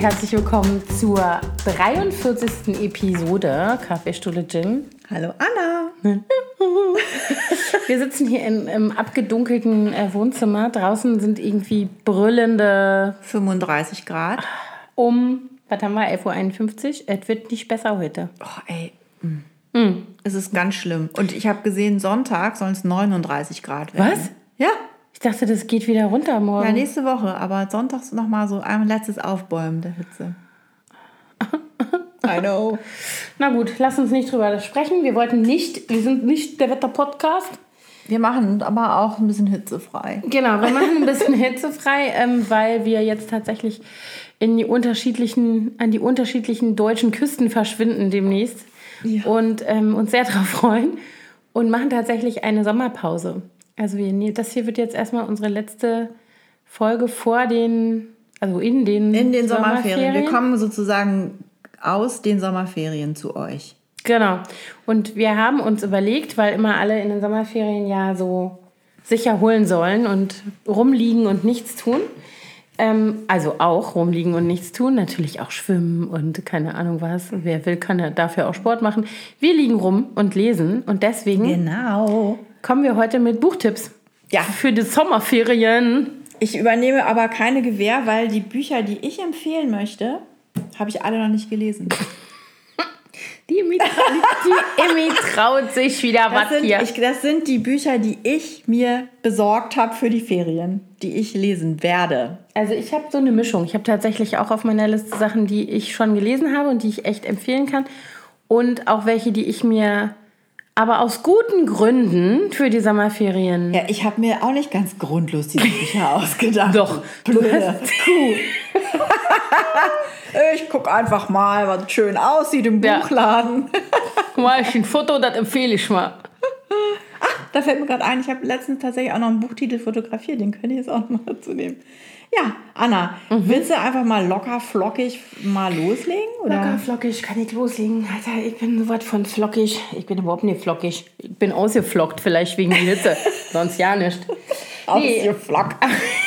herzlich willkommen zur 43. Episode Kaffeestuhle Gin. Hallo Anna. Wir sitzen hier in, im abgedunkelten äh, Wohnzimmer. Draußen sind irgendwie brüllende 35 Grad. um, was haben wir, 11.51 Uhr. Es wird nicht besser heute. Oh, ey. Mm. Es ist ganz schlimm. Und ich habe gesehen, Sonntag sollen es 39 Grad werden. Was? Ja. Ich dachte, das geht wieder runter morgen. Ja, nächste Woche. Aber sonntags nochmal so ein letztes Aufbäumen der Hitze. I know. Na gut, lass uns nicht drüber sprechen. Wir wollten nicht, wir sind nicht der Wetter-Podcast. Wir machen aber auch ein bisschen hitzefrei. Genau, wir machen ein bisschen hitzefrei, ähm, weil wir jetzt tatsächlich in die unterschiedlichen, an die unterschiedlichen deutschen Küsten verschwinden demnächst Ja. und ähm, uns sehr darauf freuen und machen tatsächlich eine Sommerpause. Also das hier wird jetzt erstmal unsere letzte Folge vor den, also in den, In den Sommerferien. Wir kommen sozusagen aus den Sommerferien zu euch. Genau. Und wir haben uns überlegt, weil immer alle in den Sommerferien ja so sich erholen sollen und rumliegen und nichts tun. Ähm, also auch rumliegen und nichts tun, natürlich auch schwimmen und keine Ahnung was. Wer will, kann dafür auch Sport machen. Wir liegen rum und lesen und deswegen Genau. Kommen wir heute mit Buchtipps. Ja. Für die Sommerferien. Ich übernehme aber keine Gewähr, weil die Bücher, die ich empfehlen möchte, habe ich alle noch nicht gelesen. Die Emmy, traut sich wieder was hier. ich, das sind die Bücher, die ich mir besorgt habe für die Ferien, die ich lesen werde. Also ich habe so eine Mischung. Ich habe tatsächlich auch auf meiner Liste Sachen, die ich schon gelesen habe und die ich echt empfehlen kann. Und auch welche, die ich mir aber aus guten Gründen für die Sommerferien. Ja, ich habe mir auch nicht ganz grundlos diese Bücher ausgedacht. Doch. blöde Kuh. ich gucke einfach mal, was schön aussieht im Ja. Buchladen. Mal ich ein Foto, das empfehle ich mal. Da fällt mir gerade ein, ich habe letztens tatsächlich auch noch einen Buchtitel fotografiert, den könnte ich jetzt auch noch mal dazu nehmen. Ja, Anna, Mhm. willst du einfach mal locker flockig mal loslegen? Oder? Locker flockig, kann ich loslegen. Alter, ich bin so was von flockig. Ich bin überhaupt nicht flockig. Ich bin ausgeflockt, vielleicht wegen der Hitze. Sonst ja nicht. Ausgeflockt.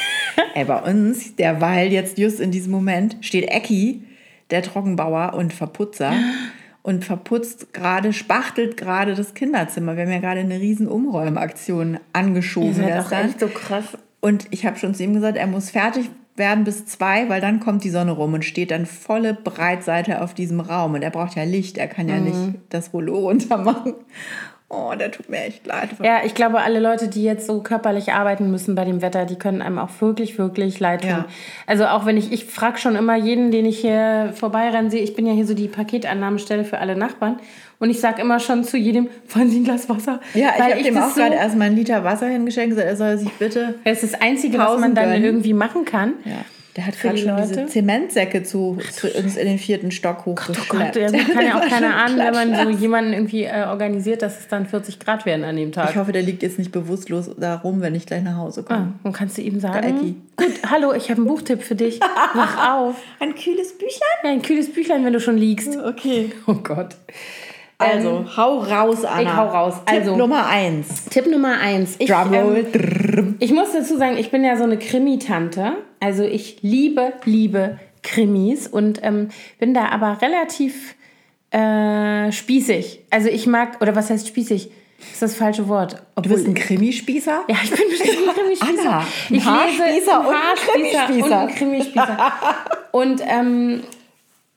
Ey, bei uns, derweil jetzt just in diesem Moment, steht Ecki, der Trockenbauer und Verputzer, und verputzt gerade, spachtelt gerade das Kinderzimmer. Wir haben ja gerade eine riesen Umräumaktion angeschoben seid auch gestern. echt so krass. Und ich habe schon zu ihm gesagt, er muss fertig werden bis zwei, weil dann kommt die Sonne rum und steht dann volle Breitseite auf diesem Raum. Und er braucht ja Licht, er kann ja Mhm. nicht das Rollo runter machen. Oh, der tut mir echt leid. Ja, ich glaube, alle Leute, die jetzt so körperlich arbeiten müssen bei dem Wetter, die können einem auch wirklich, wirklich leid tun. Ja. Also auch wenn ich, ich frage schon immer jeden, den ich hier vorbeirennen sehe, ich bin ja hier so die Paketannahmestelle für alle Nachbarn und ich sage immer schon zu jedem, wollen Sie ein Glas Wasser? Ja, ich habe dem das auch gerade erstmal einen Liter Wasser hingeschenkt, gesagt, er soll sich bitte. Das ist das Einzige, was man dann gönnen. irgendwie machen kann. Ja, der hat gerade die schon Leute? diese Zementsäcke zu, zu uns in den vierten Stock Oh hochgeschleppt. Gott, ja, kann ja auch keiner ahnen, wenn man so jemanden irgendwie äh, organisiert, dass es dann 40 Grad werden an dem Tag. Ich hoffe, der liegt jetzt nicht bewusstlos da rum, wenn ich gleich nach Hause komme. Ah, dann kannst du ihm sagen, gut, hallo, ich habe ein Buchtipp für dich. Wach auf. Ein kühles Büchlein? Ja, ein kühles Büchlein, wenn du schon liegst. Okay. Oh Gott. Also, hau raus, Anna. ich hau raus. Tipp Also- Nummer eins. Tipp Nummer eins. Ich, Drumroll. ähm, ich muss dazu sagen, ich bin ja so eine Krimi-Tante. Also ich liebe, liebe Krimis und ähm, bin da aber relativ äh, spießig. Also ich mag, oder was heißt spießig? Ist das falsche Wort? Du bist ein Krimispießer? Ja, ich bin bestimmt ein Krimispießer. Anna, ein ich Haarspießer lese und ein Krimispießer. Und ein Krimispießer. und ähm,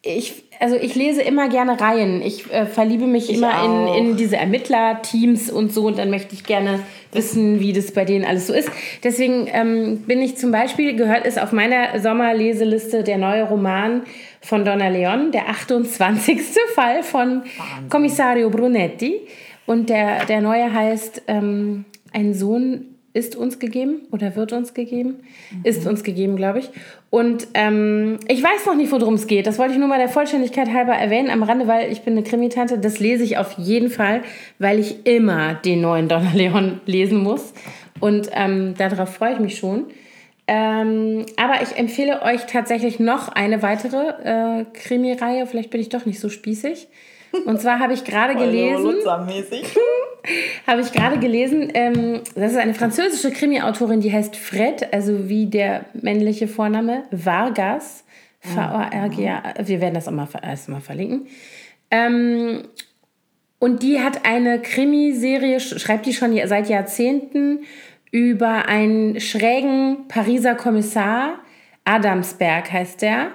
ich, also ich lese immer gerne Reihen. Ich äh, verliebe mich immer in, auch. in diese Ermittlerteams und so und dann möchte ich gerne wissen, wie das bei denen alles so ist. Deswegen ähm, bin ich zum Beispiel, gehört es auf meiner Sommerleseliste der neue Roman von Donna Leon, der 28. Fall von Kommissario Brunetti. Und der, der neue heißt ähm, Ein Sohn ist uns gegeben oder wird uns gegeben? Ist uns gegeben, glaube ich. Und ähm, ich weiß noch nicht, worum es geht. Das wollte ich nur mal der Vollständigkeit halber erwähnen am Rande, weil ich bin eine Krimitante. Das lese ich auf jeden Fall, weil ich immer den neuen Donna Leon lesen muss. Und ähm, darauf freue ich mich schon. Ähm, aber ich empfehle euch tatsächlich noch eine weitere äh, Krimireihe. Vielleicht bin ich doch nicht so spießig. Und zwar habe ich gerade gelesen habe ich gerade gelesen, ähm, das ist eine französische Krimi-Autorin, die heißt Fred, also wie der männliche Vorname, Vargas. V-A-R-G-A. Wir werden das auch mal, erstmal verlinken. Ähm, und die hat eine Krimiserie, schreibt die schon seit Jahrzehnten über einen schrägen Pariser Kommissar. Adamsberg heißt der.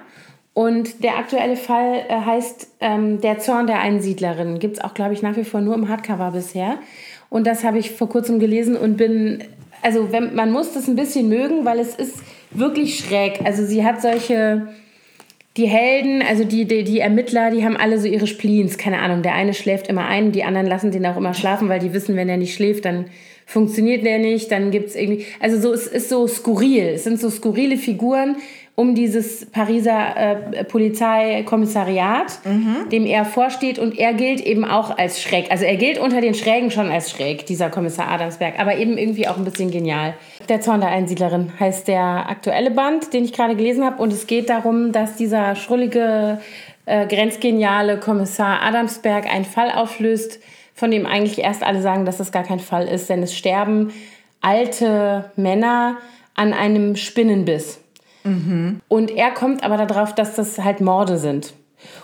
Und der aktuelle Fall äh, heißt ähm, Der Zorn der Einsiedlerin. Gibt es auch, glaube ich, nach wie vor nur im Hardcover bisher. Und das habe ich vor kurzem gelesen und bin, also wenn, man muss das ein bisschen mögen, weil es ist wirklich schräg. Also sie hat solche, die Helden, also die, die, die Ermittler, die haben alle so ihre Spleens. Keine Ahnung, der eine schläft immer ein, die anderen lassen den auch immer schlafen, weil die wissen, wenn er nicht schläft, dann funktioniert der nicht. Dann gibt es irgendwie, also so, es ist so skurril. Es sind so skurrile Figuren, um dieses Pariser äh, Polizeikommissariat, mhm. dem er vorsteht. Und er gilt eben auch als schräg. Also er gilt unter den Schrägen schon als schräg, dieser Kommissar Adamsberg, aber eben irgendwie auch ein bisschen genial. Der Zorn der Einsiedlerin heißt der aktuelle Band, den ich gerade gelesen habe. Und es geht darum, dass dieser schrullige, äh, grenzgeniale Kommissar Adamsberg einen Fall auflöst, von dem eigentlich erst alle sagen, dass das gar kein Fall ist, denn es sterben alte Männer an einem Spinnenbiss. Mhm. Und er kommt aber darauf, dass das halt Morde sind.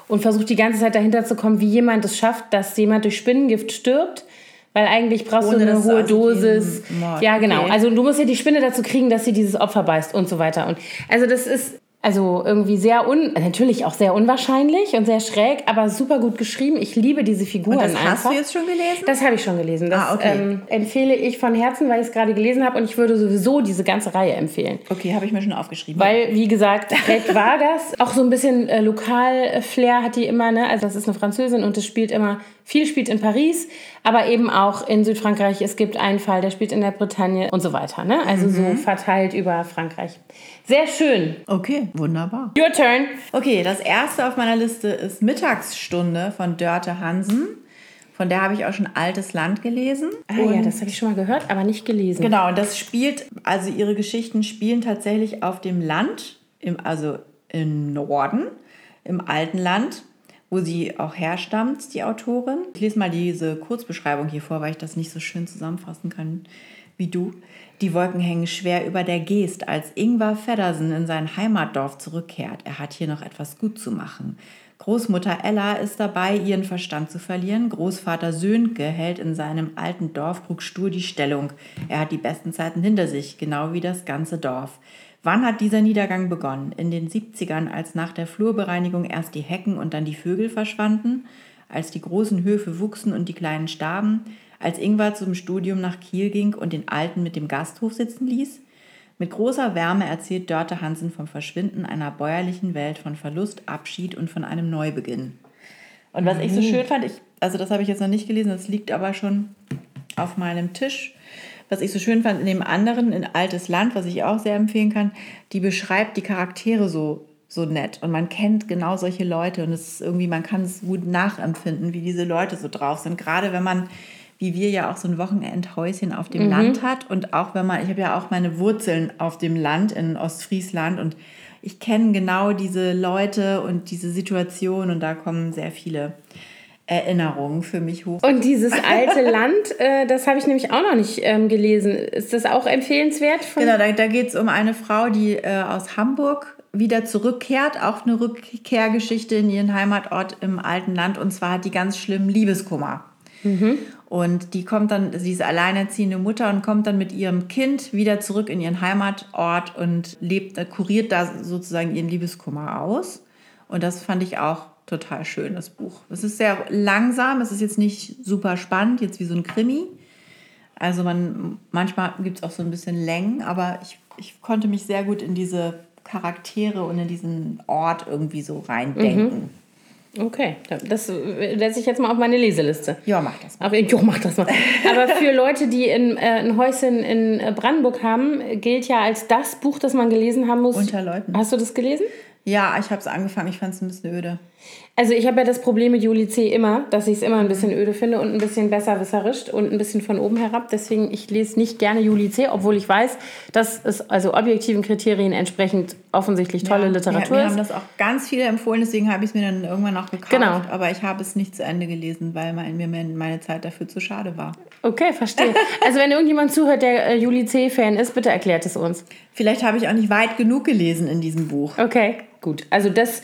Und versucht die ganze Zeit dahinter zu kommen, wie jemand es schafft, dass jemand durch Spinnengift stirbt. Weil eigentlich brauchst Ohne du eine hohe also Dosis. Ja, genau. Okay. Also du musst ja die Spinne dazu kriegen, dass sie dieses Opfer beißt und so weiter. Und also das ist also irgendwie sehr un natürlich auch sehr unwahrscheinlich und sehr schräg, aber super gut geschrieben. Ich liebe diese Figuren. Und das einfach. hast du jetzt schon gelesen? Das habe ich schon gelesen. Das ah, okay. ähm, empfehle ich von Herzen, weil ich es gerade gelesen habe und ich würde sowieso diese ganze Reihe empfehlen. Okay, habe ich mir schon aufgeschrieben. Weil, wie gesagt, Greg Vargas, auch so ein bisschen äh, Lokal-Flair hat die immer, ne? Also das ist eine Französin und es spielt immer, viel spielt in Paris, aber eben auch in Südfrankreich. Es gibt einen Fall, der spielt in der Bretagne und so weiter, ne? Also mhm. so verteilt über Frankreich. Sehr schön. Okay, wunderbar. Your turn. Okay, das erste auf meiner Liste ist Mittagsstunde von Dörte Hansen. Von der habe ich auch schon Altes Land gelesen. Ah und ja, das habe ich schon mal gehört, aber nicht gelesen. Genau, und das spielt, also ihre Geschichten spielen tatsächlich auf dem Land, im, also im Norden, im alten Land, wo sie auch herstammt, die Autorin. Ich lese mal diese Kurzbeschreibung hier vor, weil ich das nicht so schön zusammenfassen kann wie du. Die Wolken hängen schwer über der Geest, als Ingvar Feddersen in sein Heimatdorf zurückkehrt. Er hat hier noch etwas gut zu machen. Großmutter Ella ist dabei, ihren Verstand zu verlieren. Großvater Sönke hält in seinem alten Dorfkrug stur die Stellung. Er hat die besten Zeiten hinter sich, genau wie das ganze Dorf. Wann hat dieser Niedergang begonnen? In den 70ern, als nach der Flurbereinigung erst die Hecken und dann die Vögel verschwanden? Als die großen Höfe wuchsen und die kleinen starben? Als Ingvar zum Studium nach Kiel ging und den Alten mit dem Gasthof sitzen ließ? Mit großer Wärme erzählt Dörte Hansen vom Verschwinden einer bäuerlichen Welt, von Verlust, Abschied und von einem Neubeginn. Und was ich so mhm. schön fand, ich, also das habe ich jetzt noch nicht gelesen, das liegt aber schon auf meinem Tisch. Was ich so schön fand in dem anderen, in Altes Land, was ich auch sehr empfehlen kann, die beschreibt die Charaktere so, so nett. Und man kennt genau solche Leute und es ist irgendwie, man kann es gut nachempfinden, wie diese Leute so drauf sind. Gerade wenn man wie wir ja auch so ein Wochenendhäuschen auf dem mhm. Land hat. Und auch wenn man, ich habe ja auch meine Wurzeln auf dem Land in Ostfriesland und ich kenne genau diese Leute und diese Situation und da kommen sehr viele Erinnerungen für mich hoch. Und dieses alte Land, äh, das habe ich nämlich auch noch nicht ähm, gelesen. Ist das auch empfehlenswert? genau, da, da geht es um eine Frau, die äh, aus Hamburg wieder zurückkehrt, auch eine Rückkehrgeschichte in ihren Heimatort im alten Land. Und zwar hat die ganz schlimmen Liebeskummer. Mhm. Und die kommt dann, sie ist alleinerziehende Mutter und kommt dann mit ihrem Kind wieder zurück in ihren Heimatort und lebt, äh, kuriert da sozusagen ihren Liebeskummer aus. Und das fand ich auch total schön, das Buch. Es ist sehr langsam, es ist jetzt nicht super spannend, jetzt wie so ein Krimi. Also man, manchmal gibt es auch so ein bisschen Längen, aber ich, ich konnte mich sehr gut in diese Charaktere und in diesen Ort irgendwie so reindenken. Mhm. Okay, das setze ich jetzt mal auf meine Leseliste. Ja, mach das mal. Aber, jo, mach das mal. Aber für Leute, die in, äh, ein Häuschen in Brandenburg haben, gilt ja als das Buch, das man gelesen haben muss. Unter Leuten. Hast du das gelesen? Ja, ich habe es angefangen. Ich fand es ein bisschen öde. Also ich habe ja das Problem mit Juli C. immer, dass ich es immer ein bisschen öde finde und ein bisschen besserwisserisch und ein bisschen von oben herab. Deswegen, ich lese nicht gerne Juli C., obwohl ich weiß, dass es also objektiven Kriterien entsprechend offensichtlich tolle ja, Literatur wir, wir ist. haben das auch ganz viele empfohlen, deswegen habe ich es mir dann irgendwann auch gekauft. Genau. Aber ich habe es nicht zu Ende gelesen, weil mein, mir meine Zeit dafür zu schade war. Okay, verstehe. Also wenn irgendjemand zuhört, der äh, Juli C.-Fan ist, bitte erklärt es uns. Vielleicht habe ich auch nicht weit genug gelesen in diesem Buch. Okay, gut. Also das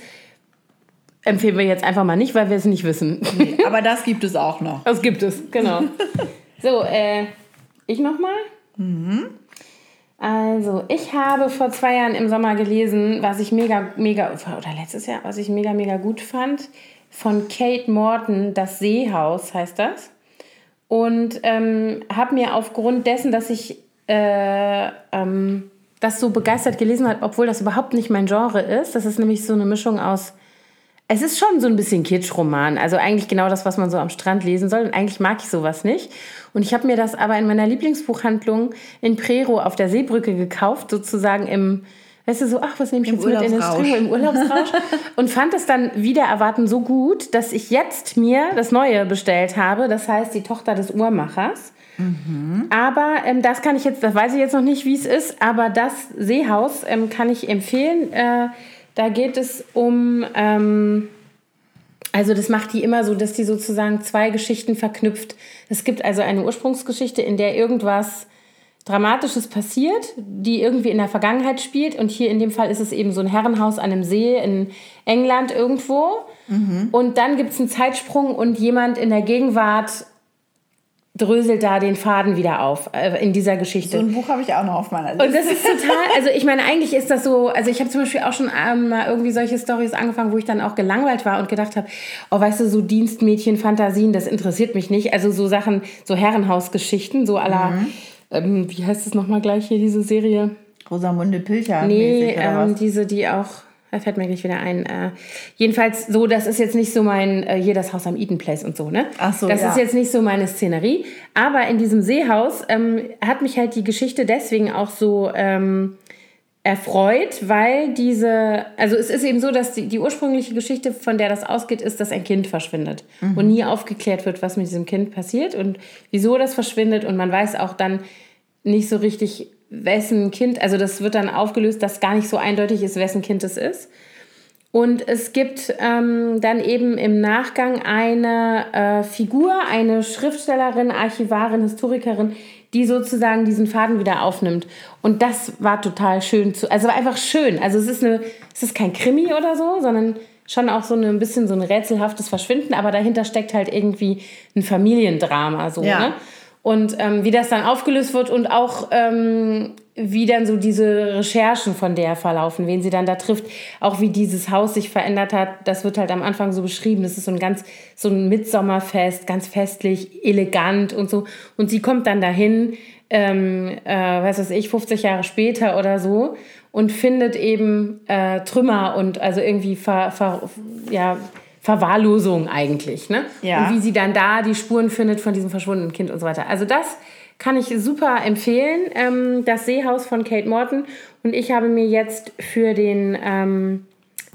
empfehlen wir jetzt einfach mal nicht, weil wir es nicht wissen. Nee, aber das gibt es auch noch. Das gibt es, genau. so, äh, ich nochmal? Mhm. Also, ich habe vor zwei Jahren im Sommer gelesen, was ich mega, mega, oder letztes Jahr, was ich mega, mega gut fand, von Kate Morton, Das Seehaus heißt das. Und ähm, habe mir aufgrund dessen, dass ich äh, ähm, das so begeistert gelesen habe, obwohl das überhaupt nicht mein Genre ist, das ist nämlich so eine Mischung aus es ist schon so ein bisschen Kitschroman. Also eigentlich genau das, was man so am Strand lesen soll. Und eigentlich mag ich sowas nicht. Und ich habe mir das aber in meiner Lieblingsbuchhandlung in Prero auf der Seebrücke gekauft, sozusagen im, weißt du, so, ach, was nehme ich Im jetzt mit in den. Stringo, im Urlaubsrausch. und fand es dann wieder erwarten so gut, dass ich jetzt mir das Neue bestellt habe. Das heißt, die Tochter des Uhrmachers. Aber ähm, das kann ich jetzt, das weiß ich jetzt noch nicht, wie es ist, aber das Seehaus ähm, kann ich empfehlen. Äh, da geht es um, ähm, also das macht die immer so, dass die sozusagen zwei Geschichten verknüpft. Es gibt also eine Ursprungsgeschichte, in der irgendwas Dramatisches passiert, die irgendwie in der Vergangenheit spielt. Und hier in dem Fall ist es eben so ein Herrenhaus an einem See in England irgendwo. Und dann gibt es einen Zeitsprung und jemand in der Gegenwart dröselt da den Faden wieder auf äh, in dieser Geschichte. So ein Buch habe ich auch noch auf meiner Liste. Und das ist total, also ich meine, eigentlich ist das so, also ich habe zum Beispiel auch schon ähm, mal irgendwie solche Stories angefangen, wo ich dann auch gelangweilt war und gedacht habe, oh, weißt du, so Dienstmädchen-Fantasien, das interessiert mich nicht. Also so Sachen, so Herrenhausgeschichten, so aller, Mhm. ähm, wie heißt es nochmal gleich hier, diese Serie? Rosamunde Pilcher. Nee, ähm, diese, die auch, da fällt mir gleich wieder ein. Äh, jedenfalls so, das ist jetzt nicht so mein, äh, hier das Haus am Eden Place und so, ne? Ach so, Das ja. ist jetzt nicht so meine Szenerie. Aber in diesem Seehaus ähm, hat mich halt die Geschichte deswegen auch so ähm, erfreut, weil diese, also es ist eben so, dass die, die ursprüngliche Geschichte, von der das ausgeht, ist, dass ein Kind verschwindet und nie aufgeklärt wird, was mit diesem Kind passiert und wieso das verschwindet und man weiß auch dann nicht so richtig, wessen Kind, also das wird dann aufgelöst, dass gar nicht so eindeutig ist, wessen Kind es ist. Und es gibt ähm, dann eben im Nachgang eine äh, Figur, eine Schriftstellerin, Archivarin, Historikerin, die sozusagen diesen Faden wieder aufnimmt. Und das war total schön zu, also war einfach schön. Also es ist eine, es ist kein Krimi oder so, sondern schon auch so eine, ein bisschen so ein rätselhaftes Verschwinden, aber dahinter steckt halt irgendwie ein Familiendrama so. Ja. Ne? Und ähm, wie das dann aufgelöst wird und auch ähm, wie dann so diese Recherchen von der verlaufen, wen sie dann da trifft, auch wie dieses Haus sich verändert hat, das wird halt am Anfang so beschrieben. Das ist so ein ganz, so ein Mitsommerfest, ganz festlich, elegant und so. Und sie kommt dann dahin, ähm, äh, was weiß ich, 50 Jahre später oder so und findet eben äh, Trümmer und also irgendwie ver, ver, ja, Verwahrlosung eigentlich. Ne? Ja. Und wie sie dann da die Spuren findet von diesem verschwundenen Kind und so weiter. Also das kann ich super empfehlen. Ähm, das Seehaus von Kate Morton. Und ich habe mir jetzt für den ähm,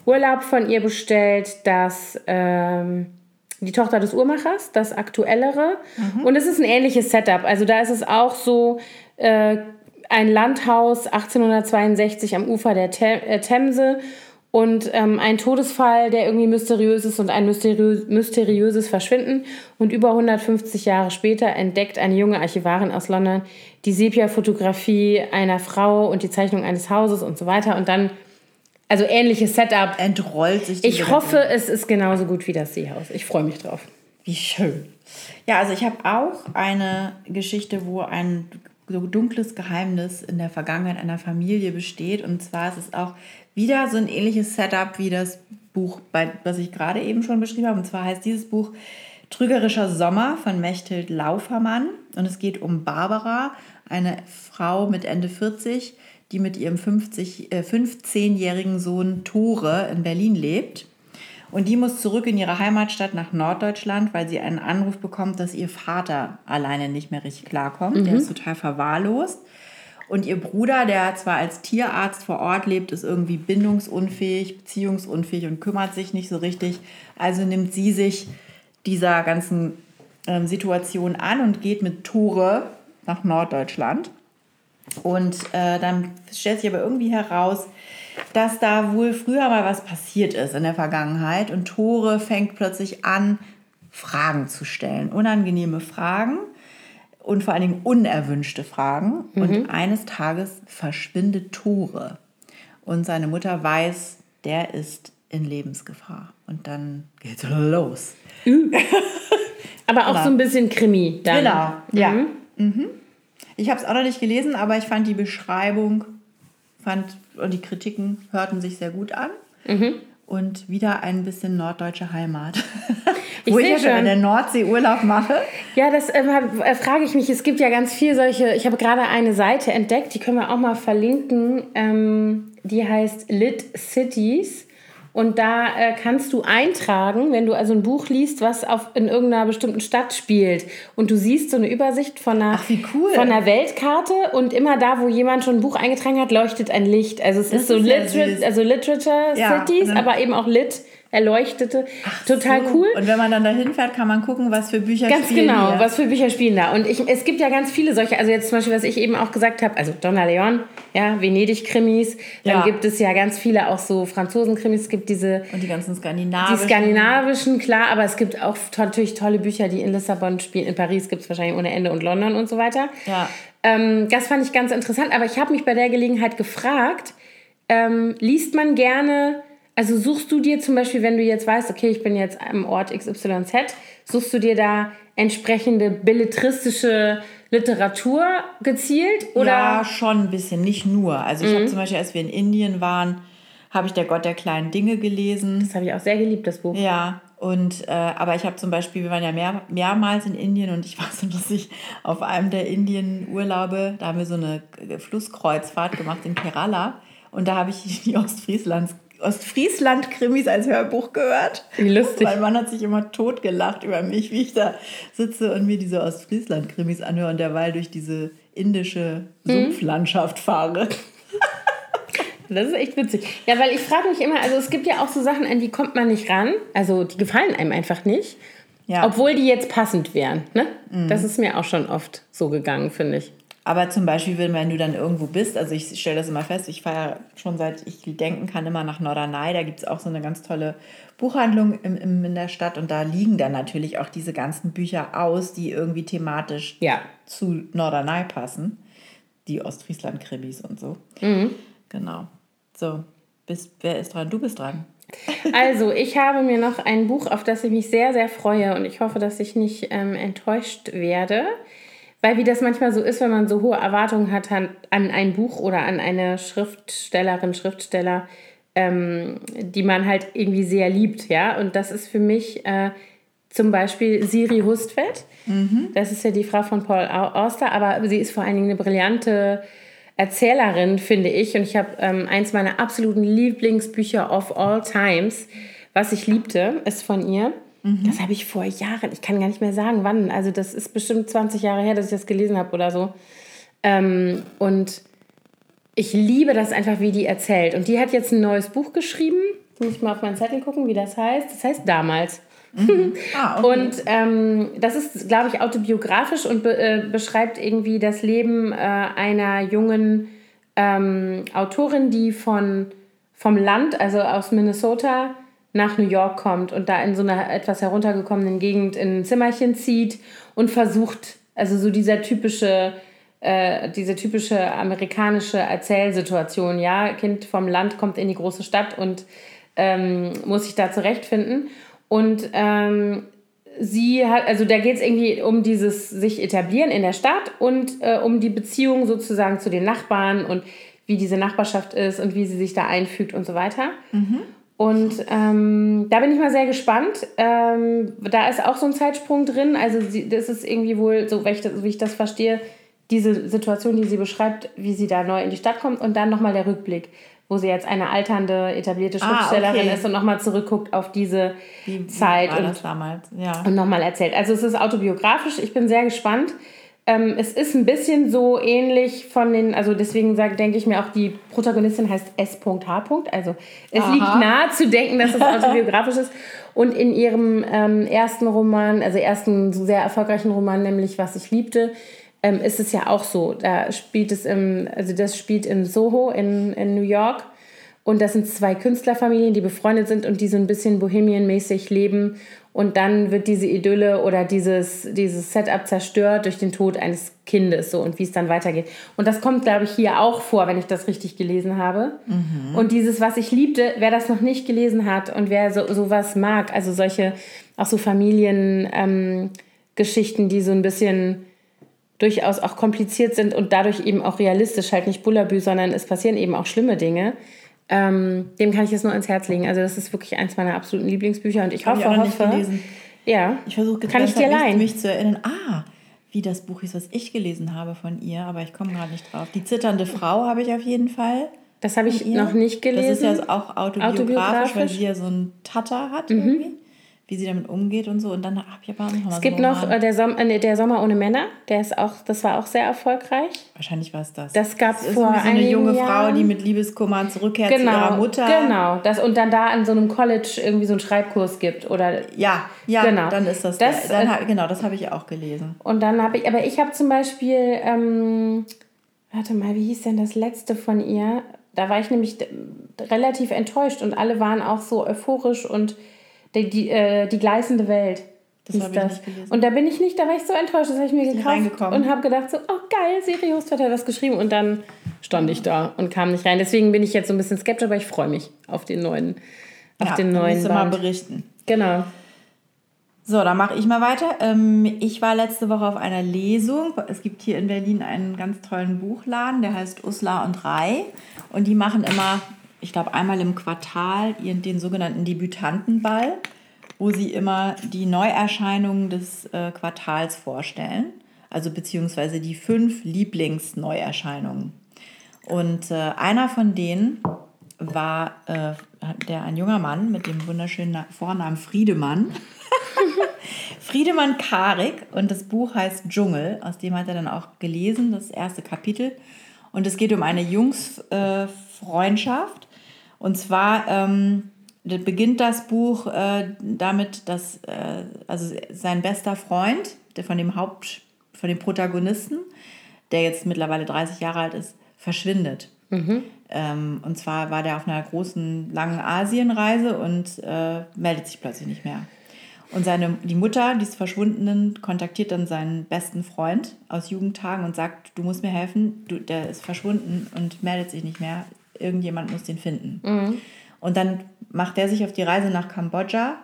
Urlaub von ihr bestellt, das ähm, die Tochter des Uhrmachers, das aktuellere. Und es ist ein ähnliches Setup. Also da ist es auch so äh, ein Landhaus 1862 am Ufer der äh, Themse und ähm, ein Todesfall, der irgendwie mysteriös ist und ein mysteriö mysteriöses Verschwinden. Und über 150 Jahre später entdeckt eine junge Archivarin aus London die Sepia-Fotografie einer Frau und die Zeichnung eines Hauses und so weiter. Und dann, also ähnliches Setup. Entrollt sich die Ich hoffe, es ist genauso gut wie das Seehaus. Ich freue mich drauf. Wie schön. Ja, also ich habe auch eine Geschichte, wo ein so dunkles Geheimnis in der Vergangenheit einer Familie besteht. Und zwar ist es auch wieder so ein ähnliches Setup wie das Buch, bei, was ich gerade eben schon beschrieben habe. Und zwar heißt dieses Buch Trügerischer Sommer von Mechthild Laufermann. Und es geht um Barbara, eine Frau mit Ende 40, die mit ihrem 50, äh, 15-jährigen Sohn Tore in Berlin lebt. Und die muss zurück in ihre Heimatstadt nach Norddeutschland, weil sie einen Anruf bekommt, dass ihr Vater alleine nicht mehr richtig klarkommt. Der ist total verwahrlost. Und ihr Bruder, der zwar als Tierarzt vor Ort lebt, ist irgendwie bindungsunfähig, beziehungsunfähig und kümmert sich nicht so richtig. Also nimmt sie sich dieser ganzen ähm, Situation an und geht mit Tore nach Norddeutschland. Und äh, dann stellt sich aber irgendwie heraus, dass da wohl früher mal was passiert ist in der Vergangenheit. Und Tore fängt plötzlich an, Fragen zu stellen. Unangenehme Fragen und vor allen Dingen unerwünschte Fragen. Mhm. Und eines Tages verschwindet Tore. Und seine Mutter weiß, der ist in Lebensgefahr. Und dann geht's los. aber auch aber, so ein bisschen Krimi. Dann. Genau, ja. Mhm. Mhm. Ich habe es auch noch nicht gelesen, aber ich fand die Beschreibung fand, und die Kritiken hörten sich sehr gut an. Mhm. Und wieder ein bisschen norddeutsche Heimat. Ich Wo ich ja schon in der Nordsee Urlaub mache. Ja, das äh, äh, frage ich mich. Es gibt ja ganz viel solche. Ich habe gerade eine Seite entdeckt, die können wir auch mal verlinken. Ähm, die heißt Lit Cities. Und da äh, kannst du eintragen, wenn du also ein Buch liest, was auf, in irgendeiner bestimmten Stadt spielt. Und du siehst so eine Übersicht von einer, Ach, cool. von einer Weltkarte. Und immer da, wo jemand schon ein Buch eingetragen hat, leuchtet ein Licht. Also es das ist so ist Liter also Literature ja, Cities, aber eben auch Lit erleuchtete. Ach Total so. cool. Und wenn man dann dahin fährt, kann man gucken, was für Bücher ganz spielen. Ganz genau, hier. was für Bücher spielen da. Und ich, es gibt ja ganz viele solche, also jetzt zum Beispiel, was ich eben auch gesagt habe, also Donna Leon, ja, Venedig-Krimis. Dann ja. gibt es ja ganz viele auch so Franzosen-Krimis. Es gibt diese. Und die ganzen skandinavischen. Die skandinavischen, klar, aber es gibt auch natürlich tolle Bücher, die in Lissabon spielen. In Paris gibt es wahrscheinlich ohne Ende und London und so weiter. Ja. Ähm, das fand ich ganz interessant, aber ich habe mich bei der Gelegenheit gefragt, ähm, liest man gerne also suchst du dir zum Beispiel, wenn du jetzt weißt, okay, ich bin jetzt am Ort XYZ, suchst du dir da entsprechende belletristische Literatur gezielt? Oder? Ja, schon ein bisschen, nicht nur. Also ich mhm. habe zum Beispiel, als wir in Indien waren, habe ich Der Gott der kleinen Dinge gelesen. Das habe ich auch sehr geliebt, das Buch. Ja, und äh, aber ich habe zum Beispiel, wir waren ja mehr, mehrmals in Indien und ich weiß noch, dass ich auf einem der Indien-Urlaube, da haben wir so eine Flusskreuzfahrt gemacht in Kerala und da habe ich die Ostfrieslands Ostfriesland-Krimis als Hörbuch gehört. Wie lustig. Mein Mann hat sich immer totgelacht über mich, wie ich da sitze und mir diese Ostfriesland-Krimis anhöre und derweil durch diese indische hm? Sumpflandschaft fahre. Das ist echt witzig. Ja, weil ich frage mich immer, also es gibt ja auch so Sachen, an die kommt man nicht ran. Also die gefallen einem einfach nicht. Ja. Obwohl die jetzt passend wären. Ne? Mhm. Das ist mir auch schon oft so gegangen, finde ich. Aber zum Beispiel, wenn du dann irgendwo bist, also ich stelle das immer fest, ich fahre schon seit ich denken kann immer nach Norderney, da gibt es auch so eine ganz tolle Buchhandlung im, im, in der Stadt und da liegen dann natürlich auch diese ganzen Bücher aus, die irgendwie thematisch ja. zu Norderney passen. Die Ostfriesland-Krimis und so. Mhm. Genau. So, bist, wer ist dran? Du bist dran. Also, ich habe mir noch ein Buch, auf das ich mich sehr, sehr freue und ich hoffe, dass ich nicht ähm, enttäuscht werde. Weil wie das manchmal so ist, wenn man so hohe Erwartungen hat an, ein Buch oder an eine Schriftstellerin, Schriftsteller, ähm, die man halt irgendwie sehr liebt, ja. Und das ist für mich äh, zum Beispiel Siri Hustvedt. Mhm. Das ist ja die Frau von Paul Auster, aber sie ist vor allen Dingen eine brillante Erzählerin, finde ich. Und ich habe ähm, eins meiner absoluten Lieblingsbücher of all times, was ich liebte, ist von ihr. Mhm. Das habe ich vor Jahren, ich kann gar nicht mehr sagen, wann. Also das ist bestimmt 20 Jahre her, dass ich das gelesen habe oder so. Ähm, und ich liebe das einfach, wie die erzählt. Und die hat jetzt ein neues Buch geschrieben. Muss ich mal auf meinen Zettel gucken, wie das heißt. Das heißt damals. Mhm. Ah, okay. Und ähm, das ist, glaube ich, autobiografisch und be äh, beschreibt irgendwie das Leben äh, einer jungen ähm, Autorin, die von, vom Land, also aus Minnesota, nach New York kommt und da in so einer etwas heruntergekommenen Gegend in ein Zimmerchen zieht und versucht, also so dieser typische, äh, diese typische amerikanische Erzählsituation, ja, Kind vom Land kommt in die große Stadt und ähm, muss sich da zurechtfinden. Und ähm, sie hat, also da geht es irgendwie um dieses sich etablieren in der Stadt und äh, um die Beziehung sozusagen zu den Nachbarn und wie diese Nachbarschaft ist und wie sie sich da einfügt und so weiter. Mhm. Und ähm, da bin ich mal sehr gespannt. Ähm, da ist auch so ein Zeitsprung drin. Also sie, das ist irgendwie wohl, so wie ich, das, wie ich das verstehe, diese Situation, die sie beschreibt, wie sie da neu in die Stadt kommt und dann nochmal der Rückblick, wo sie jetzt eine alternde, etablierte Schriftstellerin ah, okay. ist und nochmal zurückguckt auf diese wie, Zeit wie und, damals? Ja. und nochmal erzählt. Also es ist autobiografisch. Ich bin sehr gespannt. Ähm, es ist ein bisschen so ähnlich von den, also deswegen sag, denke ich mir auch, die Protagonistin heißt S.H. Also es Aha. liegt nahe zu denken, dass es autobiografisch ist. Und in ihrem ähm, ersten Roman, also ersten sehr erfolgreichen Roman, nämlich Was ich liebte, ähm, ist es ja auch so. Da spielt es im, also das spielt in Soho in, in New York. Und das sind zwei Künstlerfamilien, die befreundet sind und die so ein bisschen bohemienmäßig leben. Und dann wird diese Idylle oder dieses, dieses Setup zerstört durch den Tod eines Kindes so und wie es dann weitergeht. Und das kommt, glaube ich, hier auch vor, wenn ich das richtig gelesen habe. Und dieses, was ich liebte, wer das noch nicht gelesen hat und wer so, sowas mag, also solche, auch so Familiengeschichten, ähm, die so ein bisschen durchaus auch kompliziert sind und dadurch eben auch realistisch, halt nicht Bullabü, sondern es passieren eben auch schlimme Dinge. Ähm, dem kann ich es nur ans Herz legen. Also das ist wirklich eins meiner absoluten Lieblingsbücher und ich hoffe, ich auch noch nicht hoffe, ja, Ich versuche kann ich dir leihen. mich zu erinnern. Ah, wie das Buch ist, was ich gelesen habe von ihr, aber ich komme gerade nicht drauf. Die zitternde Frau habe ich auf jeden Fall. Das habe ich noch nicht gelesen. Das ist ja auch autobiografisch, Autobiografisch. weil sie ja so einen Tatter hat irgendwie, wie sie damit umgeht und so. Und dann habe ich aber auch noch es so gibt einen noch äh, der, Som äh, der Sommer ohne Männer. Der ist auch, das war auch sehr erfolgreich. Wahrscheinlich war es das. Das gab Es vor so eine junge Jahren. Frau, die mit Liebeskummer zurückkehrt zu ihrer Genau, Mutter. genau. Das, und dann da an so einem College irgendwie so einen Schreibkurs gibt. Oder Ja, ja, Genau. dann ist das, Das, der. Dann, äh, genau, das habe ich auch gelesen. Und dann habe ich, aber ich habe zum Beispiel, ähm, warte mal, wie hieß denn das letzte von ihr? Da war ich nämlich relativ enttäuscht und alle waren auch so euphorisch und die, die, äh, die gleißende Welt. Das nicht gelesen. Und da bin ich nicht, da war ich so enttäuscht, das habe ich mir gekauft und habe gedacht so, oh geil, Sirius hat ja was geschrieben und dann stand ich da und kam nicht rein. Deswegen bin ich jetzt so ein bisschen skeptisch, aber ich freue mich auf den neuen, auf ja, den neuen du mal Band. berichten. Genau. So, dann mache ich mal weiter. Ähm, ich war letzte Woche auf einer Lesung. Es gibt hier in Berlin einen ganz tollen Buchladen, der heißt Usla und Rai. Und die machen immer, ich glaube, einmal im Quartal ihren, den sogenannten Debütantenball, wo sie immer die Neuerscheinungen des äh, Quartals vorstellen. Also beziehungsweise die fünf Lieblingsneuerscheinungen. Und äh, einer von denen war äh, der, ein junger Mann mit dem wunderschönen Na- Vornamen Friedemann. Friedemann Karik und das Buch heißt Dschungel, aus dem hat er dann auch gelesen, das erste Kapitel. Und es geht um eine Jungsfreundschaft. Und zwar ähm, beginnt das Buch äh, damit, dass äh, also sein bester Freund, der von dem Haupt, von dem Protagonisten, der jetzt mittlerweile 30 Jahre alt ist, verschwindet. Ähm, und zwar war der auf einer großen, langen Asienreise und äh, meldet sich plötzlich nicht mehr. Und seine, die Mutter dieses Verschwundenen kontaktiert dann seinen besten Freund aus Jugendtagen und sagt, du musst mir helfen, du, der ist verschwunden und meldet sich nicht mehr. Irgendjemand muss den finden. Und dann macht er sich auf die Reise nach Kambodscha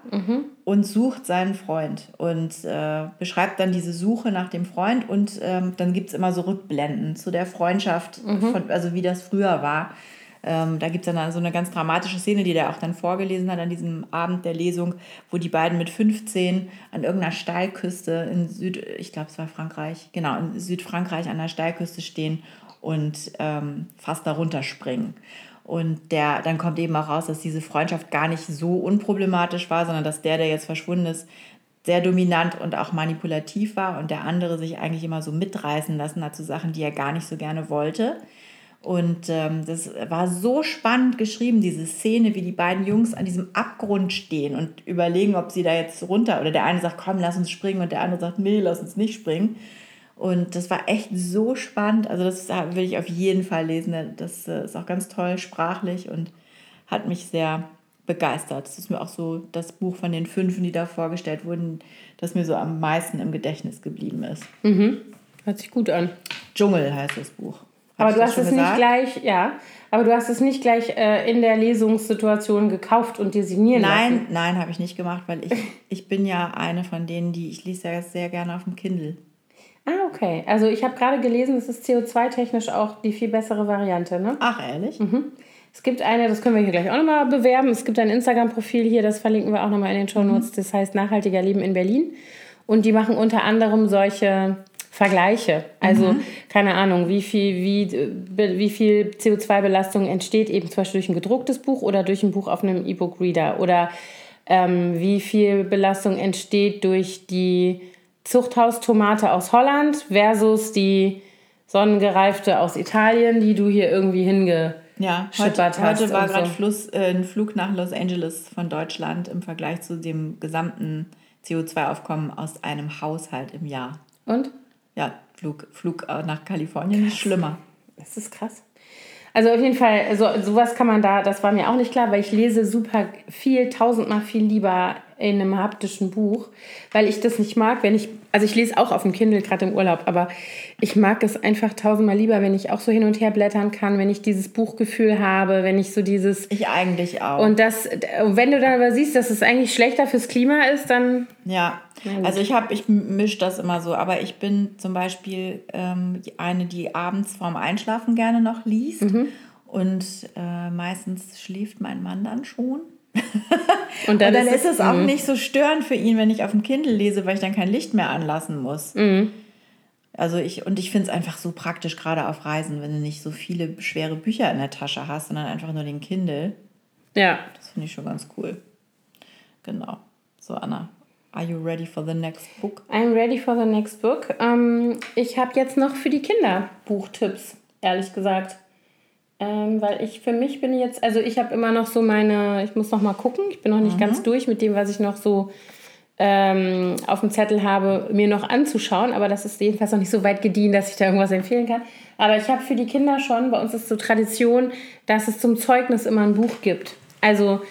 und sucht seinen Freund und äh, beschreibt dann diese Suche nach dem Freund und ähm, dann gibt es immer so Rückblenden zu der Freundschaft, von, also wie das früher war. Ähm, da gibt es dann so eine ganz dramatische Szene, die der auch dann vorgelesen hat an diesem Abend der Lesung, wo die beiden mit 15 an irgendeiner Steilküste in Süd, ich glaube es war Frankreich, genau, in Südfrankreich an der Steilküste stehen und ähm, fast darunter springen. Und der, dann kommt eben auch raus, dass diese Freundschaft gar nicht so unproblematisch war, sondern dass der, der jetzt verschwunden ist, sehr dominant und auch manipulativ war und der andere sich eigentlich immer so mitreißen lassen hat zu Sachen, die er gar nicht so gerne wollte. Und ähm, das war so spannend geschrieben, diese Szene, wie die beiden Jungs an diesem Abgrund stehen und überlegen, ob sie da jetzt runter oder der eine sagt, komm, lass uns springen und der andere sagt, nee, lass uns nicht springen. Und das war echt so spannend. Also das will ich auf jeden Fall lesen. Das äh, ist auch ganz toll sprachlich und hat mich sehr begeistert. Das ist mir auch so das Buch von den fünf, die da vorgestellt wurden, das mir so am meisten im Gedächtnis geblieben ist. Hört sich gut an. Dschungel heißt das Buch. Hab Aber du hast es nicht gesagt? gleich, ja, aber du hast es nicht gleich äh, in der Lesungssituation gekauft und dir signieren Nein, lassen. nein, habe ich nicht gemacht, weil ich, ich bin ja eine von denen, die ich lese ja sehr gerne auf dem Kindle. Ah, okay. Also ich habe gerade gelesen, das ist CO2-technisch auch die viel bessere Variante, ne? Ach, ehrlich? Es gibt eine, das können wir hier gleich auch nochmal bewerben. Es gibt ein Instagram-Profil hier, das verlinken wir auch nochmal in den Show Notes. Das heißt Nachhaltiger Leben in Berlin. Und die machen unter anderem solche Vergleiche. Also, keine Ahnung, wie viel, wie, äh, wie viel CO2-Belastung entsteht eben zum Beispiel durch ein gedrucktes Buch oder durch ein Buch auf einem E-Book-Reader. Oder ähm, wie viel Belastung entsteht durch die Zuchthaustomate aus Holland versus die sonnengereifte aus Italien, die du hier irgendwie hingeschippert Ja, heute, hast. heute war gerade so. Äh, ein Flug nach Los Angeles von Deutschland im Vergleich zu dem gesamten CO2-Aufkommen aus einem Haushalt im Jahr. Und? Ja, Flug, Flug äh, nach Kalifornien ist schlimmer. Das ist krass. Also auf jeden Fall, so, sowas kann man da, das war mir auch nicht klar, weil ich lese super viel, tausendmal viel lieber in einem haptischen Buch, weil ich das nicht mag, wenn ich, also ich lese auch auf dem Kindle gerade im Urlaub, aber ich mag es einfach tausendmal lieber, wenn ich auch so hin und her blättern kann, wenn ich dieses Buchgefühl habe, wenn ich so dieses Ich eigentlich auch. und das, wenn du dann aber siehst, dass es eigentlich schlechter fürs Klima ist, dann Ja, also ich habe, ich mische das immer so, aber ich bin zum Beispiel ähm, eine, die abends vorm Einschlafen gerne noch liest Mhm. und äh, meistens schläft mein Mann dann schon. und Und dann ist es auch mhm. nicht so störend für ihn, wenn ich auf dem Kindle lese, weil ich dann kein Licht mehr anlassen muss. Mhm. Also ich, und ich finde es einfach so praktisch, gerade auf Reisen, wenn du nicht so viele schwere Bücher in der Tasche hast, sondern einfach nur den Kindle. ja. Das finde ich schon ganz cool. Genau. So, Anna, are you ready for the next book? I'm ready for the next book. Ähm, ich habe jetzt noch für die Kinder Buchtipps, ehrlich gesagt. Ähm, weil ich für mich bin jetzt, also ich habe immer noch so meine, ich muss noch mal gucken, ich bin noch nicht ganz durch mit dem, was ich noch so ähm, auf dem Zettel habe, mir noch anzuschauen. Aber das ist jedenfalls noch nicht so weit gediehen, dass ich da irgendwas empfehlen kann. Aber ich habe für die Kinder schon, bei uns ist so Tradition, dass es zum Zeugnis immer ein Buch gibt. Also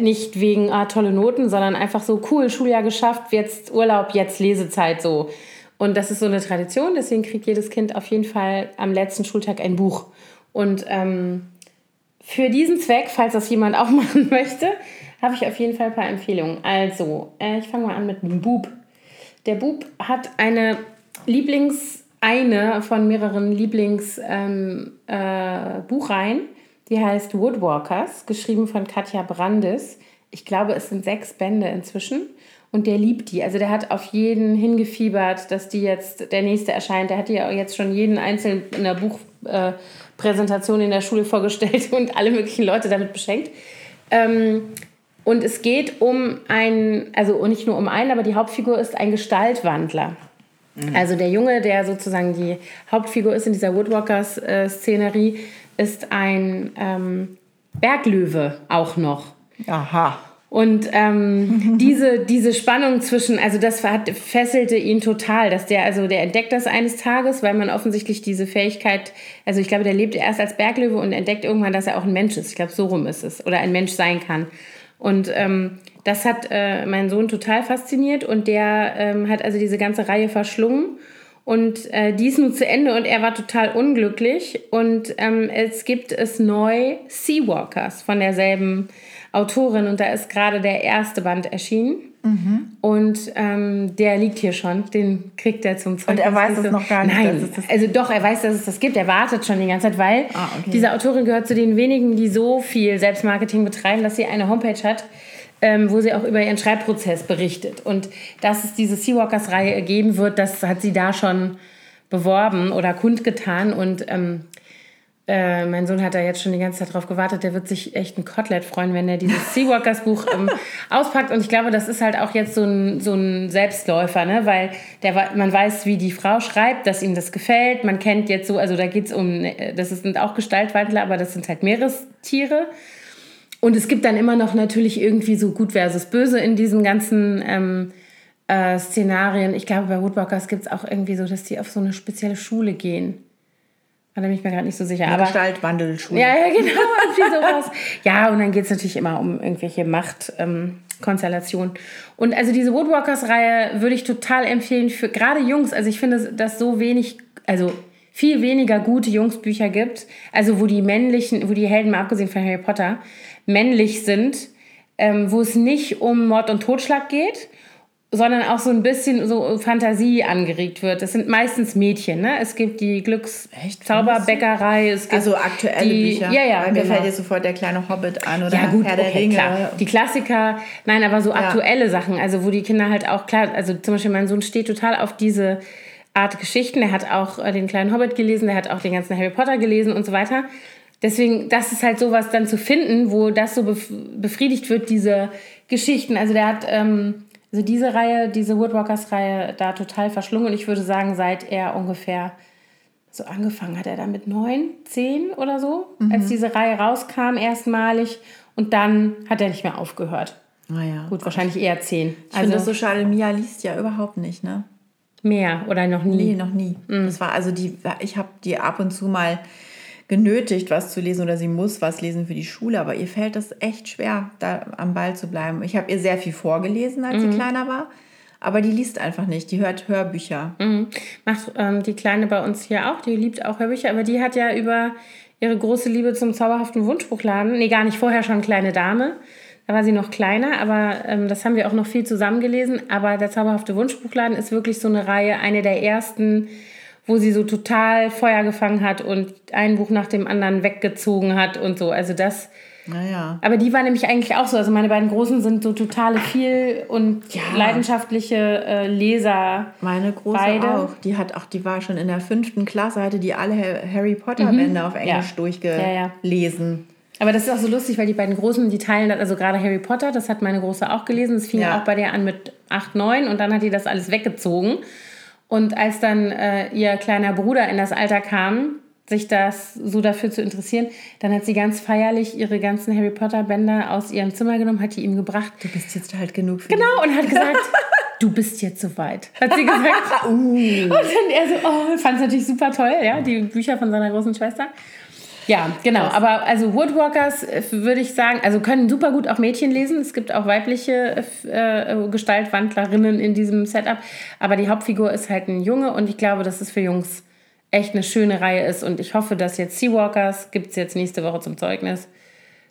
nicht wegen ah, tolle Noten, sondern einfach so cool, Schuljahr geschafft, jetzt Urlaub, jetzt Lesezeit so. Und das ist so eine Tradition, deswegen kriegt jedes Kind auf jeden Fall am letzten Schultag ein Buch. Und ähm, für diesen Zweck, falls das jemand auch machen möchte, habe ich auf jeden Fall ein paar Empfehlungen. Also, äh, ich fange mal an mit dem Bub. Der Bub hat eine Lieblings, eine von mehreren Lieblings-Buchreihen. Ähm, äh, die heißt Woodwalkers, geschrieben von Katja Brandes. Ich glaube, es sind sechs Bände inzwischen. Und der liebt die. Also der hat auf jeden hingefiebert, dass die jetzt der nächste erscheint. Der hat ja jetzt schon jeden einzelnen in der Buchpräsentation äh, Präsentation in der Schule vorgestellt und alle möglichen Leute damit beschenkt. Ähm, und es geht um einen, also nicht nur um einen, aber die Hauptfigur ist ein Gestaltwandler. Also der Junge, der sozusagen die Hauptfigur ist in dieser Woodwalkers-Szenerie, ist ein ähm, Berglöwe auch noch. Aha. Und ähm, diese, diese Spannung zwischen, also das hat, fesselte ihn total, dass der, also der entdeckt das eines Tages, weil man offensichtlich diese Fähigkeit, also ich glaube, der lebt erst als Berglöwe und entdeckt irgendwann, dass er auch ein Mensch ist. Ich glaube, so rum ist es. Oder ein Mensch sein kann. Und ähm, das hat äh, meinen Sohn total fasziniert und der ähm, hat also diese ganze Reihe verschlungen. Und äh, die ist nun zu Ende und er war total unglücklich. Und ähm, es gibt es neu Seawalkers von derselben Autorin und da ist gerade der erste Band erschienen. Und ähm, der liegt hier schon, den kriegt er zum Zeugnis. er weiß es noch gar nicht, Nein, dass es das also doch, er weiß, dass es das gibt. Er wartet schon die ganze Zeit, weil Ah, okay. diese Autorin gehört zu den wenigen, die so viel Selbstmarketing betreiben, dass sie eine Homepage hat, ähm, wo sie auch über ihren Schreibprozess berichtet. Und dass es diese Seawalkers-Reihe geben wird, das hat sie da schon beworben oder kundgetan. Und ähm, äh, mein Sohn hat da jetzt schon die ganze Zeit drauf gewartet. Der wird sich echt ein Kotelett freuen, wenn er dieses Seawalkers-Buch ähm, auspackt. Und ich glaube, das ist halt auch jetzt so ein, so ein Selbstläufer, ne? weil der, man weiß, wie die Frau schreibt, dass ihm das gefällt. Man kennt jetzt so, also da geht es um, äh, das sind auch Gestaltwandler, aber das sind halt Meerestiere. Und es gibt dann immer noch natürlich irgendwie so gut versus böse in diesen ganzen ähm, äh, Szenarien. Ich glaube, bei Woodwalkers gibt es auch irgendwie so, dass die auf so eine spezielle Schule gehen. Da bin ich mir gerade nicht so sicher. Aber Gestaltwandelschule. ja, ja, genau, irgendwie sowas. Ja, und dann geht es natürlich immer um irgendwelche Machtkonstellationen. Ähm, und also diese Woodwalkers-Reihe würde ich total empfehlen für gerade Jungs. Also ich finde, dass so wenig, also viel weniger gute Jungsbücher gibt. Also wo die männlichen, wo die Helden, mal abgesehen von Harry Potter, männlich sind, ähm, wo es nicht um Mord und Totschlag geht, sondern auch so ein bisschen so Fantasie angeregt wird. Das sind meistens Mädchen, ne? Es gibt die Glückszauberbäckerei, es gibt Also aktuelle die, Bücher. Ja, ja, Weil mir genau. fällt jetzt sofort der kleine Hobbit an oder Ja, gut, Herr der okay, Ringe. klar. Die Klassiker, nein, aber so aktuelle Sachen, also wo die Kinder halt auch, klar, also zum Beispiel mein Sohn steht total auf diese Art Geschichten. Er hat auch äh, den kleinen Hobbit gelesen, der hat auch den ganzen Harry Potter gelesen und so weiter. Deswegen, das ist halt sowas dann zu finden, wo das so bef befriedigt wird, diese Geschichten. Also der hat ähm, also diese Reihe, diese Woodwalkers-Reihe da total verschlungen. Und ich würde sagen, seit er ungefähr so angefangen hat, er da mit neun, zehn oder so, mhm. als diese Reihe rauskam, erstmalig. Und dann hat er nicht mehr aufgehört. Naja. Gut, wahrscheinlich eher zehn. Ich also, finde das so schade. Mia liest ja überhaupt nicht, ne? Mehr oder noch nie? Nee, noch nie. Mhm. Das war also die, ich habe die ab und zu mal genötigt, was zu lesen oder sie muss was lesen für die Schule, aber ihr fällt das echt schwer, da am Ball zu bleiben. Ich habe ihr sehr viel vorgelesen, als mhm. sie kleiner war, aber die liest einfach nicht, die hört Hörbücher. Mhm. Macht ähm, die Kleine bei uns hier auch, die liebt auch Hörbücher, aber die hat ja über ihre große Liebe zum zauberhaften Wunschbuchladen, nee, gar nicht vorher schon Kleine Dame, da war sie noch kleiner, aber ähm, das haben wir auch noch viel zusammen gelesen. Aber der zauberhafte Wunschbuchladen ist wirklich so eine Reihe, eine der ersten, wo sie so total Feuer gefangen hat und ein Buch nach dem anderen weggezogen hat und so. Also das. Naja. Aber die war nämlich eigentlich auch so. Also meine beiden Großen sind so totale viel und ja. leidenschaftliche äh, Leser. Meine Große beide. auch. Die hat auch, die war schon in der fünften Klasse, hatte die alle Harry Potter Bände mhm. auf Englisch ja. durchgelesen. Ja, aber das ist auch so lustig, weil die beiden Großen, die teilen das, also gerade Harry Potter, das hat meine Große auch gelesen. Das fing ja. auch bei der an mit 8, 9 und dann hat die das alles weggezogen. Und als dann äh, ihr kleiner Bruder in das Alter kam, sich das so dafür zu interessieren, dann hat sie ganz feierlich ihre ganzen Harry Potter Bänder aus ihrem Zimmer genommen, hat die ihm gebracht. Du bist jetzt halt genug für Genau, und hat gesagt, du bist jetzt soweit, hat sie gesagt. uh. Und dann er so, oh, fand es natürlich super toll, ja, die Bücher von seiner großen Schwester. Ja, genau. Das. Aber also Woodwalkers äh, würde ich sagen, also können super gut auch Mädchen lesen. Es gibt auch weibliche äh, Gestaltwandlerinnen in diesem Setup. Aber die Hauptfigur ist halt ein Junge und ich glaube, dass es für Jungs echt eine schöne Reihe ist. Und ich hoffe, dass jetzt Seawalkers, gibt es jetzt nächste Woche zum Zeugnis,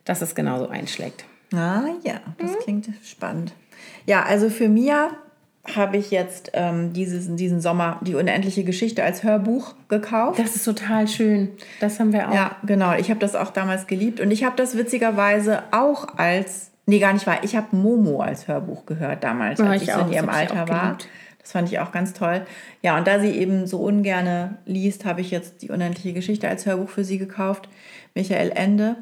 dass es genauso einschlägt. Ah ja, das mhm. klingt spannend. Ja, also für Mia habe ich jetzt ähm, dieses, diesen Sommer die unendliche Geschichte als Hörbuch gekauft. Das ist total schön. Das haben wir auch. Ja, genau. Ich habe das auch damals geliebt. Und ich habe das witzigerweise auch als, nee, gar nicht wahr, ich habe Momo als Hörbuch gehört damals, ja, als ich, ich so in ihrem Alter war. Das fand ich auch ganz toll. Ja, und da sie eben so ungerne liest, habe ich jetzt die unendliche Geschichte als Hörbuch für sie gekauft. Michael Ende.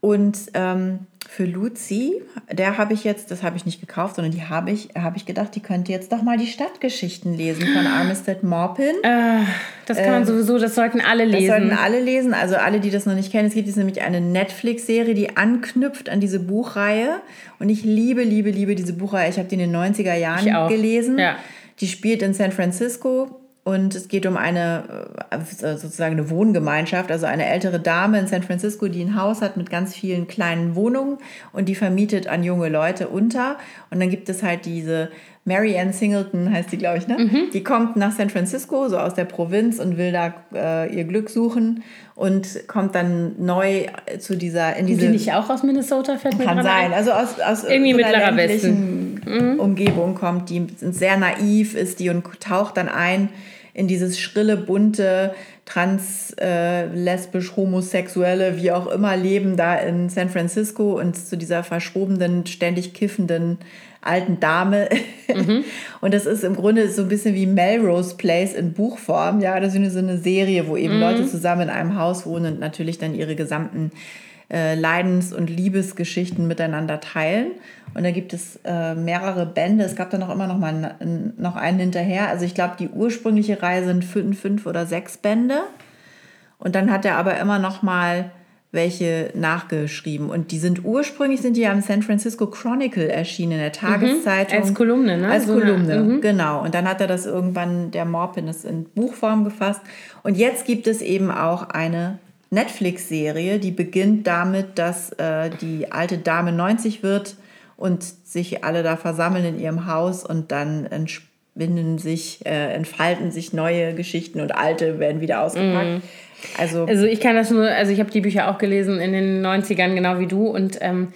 Und ähm, für Luzi, der habe ich jetzt, das habe ich nicht gekauft, sondern die habe ich, habe ich gedacht, die könnte jetzt doch mal die Stadtgeschichten lesen von Armistead Maupin. Äh, das kann man äh, sowieso, das sollten alle lesen. Das sollten alle lesen, also alle, die das noch nicht kennen. Es gibt jetzt nämlich eine Netflix-Serie, die anknüpft an diese Buchreihe. Und ich liebe, liebe, liebe diese Buchreihe. Ich habe die in den 90er Jahren gelesen. Ja. Die spielt in San Francisco und es geht um eine äh, sozusagen eine Wohngemeinschaft, also eine ältere Dame in San Francisco, die ein Haus hat mit ganz vielen kleinen Wohnungen und die vermietet an junge Leute unter. Und dann gibt es halt diese Mary Ann Singleton, heißt die, glaube ich, ne? Mhm. Die kommt nach San Francisco, so aus der Provinz und will da äh, ihr Glück suchen und kommt dann neu zu dieser in diese. Die nicht auch aus Minnesota fällt Kann sein, also aus, aus irgendwie mittlerer Westen mhm. Umgebung kommt, die sehr naiv ist, die und taucht dann ein in dieses schrille, bunte, trans, äh, lesbisch, homosexuelle, wie auch immer Leben da in San Francisco und zu dieser verschrobenen, ständig kiffenden alten Dame. Mhm. Und das ist im Grunde so ein bisschen wie Melrose Place in Buchform. Ja, das ist so eine Serie, wo eben mhm. Leute zusammen in einem Haus wohnen und natürlich dann ihre gesamten äh, Leidens- und Liebesgeschichten miteinander teilen. Und da gibt es äh, mehrere Bände. Es gab dann auch immer noch mal noch einen hinterher. Also ich glaube, die ursprüngliche Reihe sind fünf, fünf oder sechs Bände. Und dann hat er aber immer noch mal welche nachgeschrieben. Und die sind ursprünglich sind die am San Francisco Chronicle erschienen, in der mhm. Tageszeitung. Mhm, als Kolumne, ne? Als so Kolumne, eine, mhm. genau. Und dann hat er das irgendwann, der Morpin, das in Buchform gefasst. Und jetzt gibt es eben auch eine Netflix-Serie, die beginnt damit, dass äh, die alte Dame 90 wird und sich alle da versammeln in ihrem Haus und dann entspinnen sich, äh, entfalten sich neue Geschichten und alte werden wieder ausgepackt. Mm. Also, also ich kann das nur, also ich habe die Bücher auch gelesen in den 90ern, genau wie du und ähm,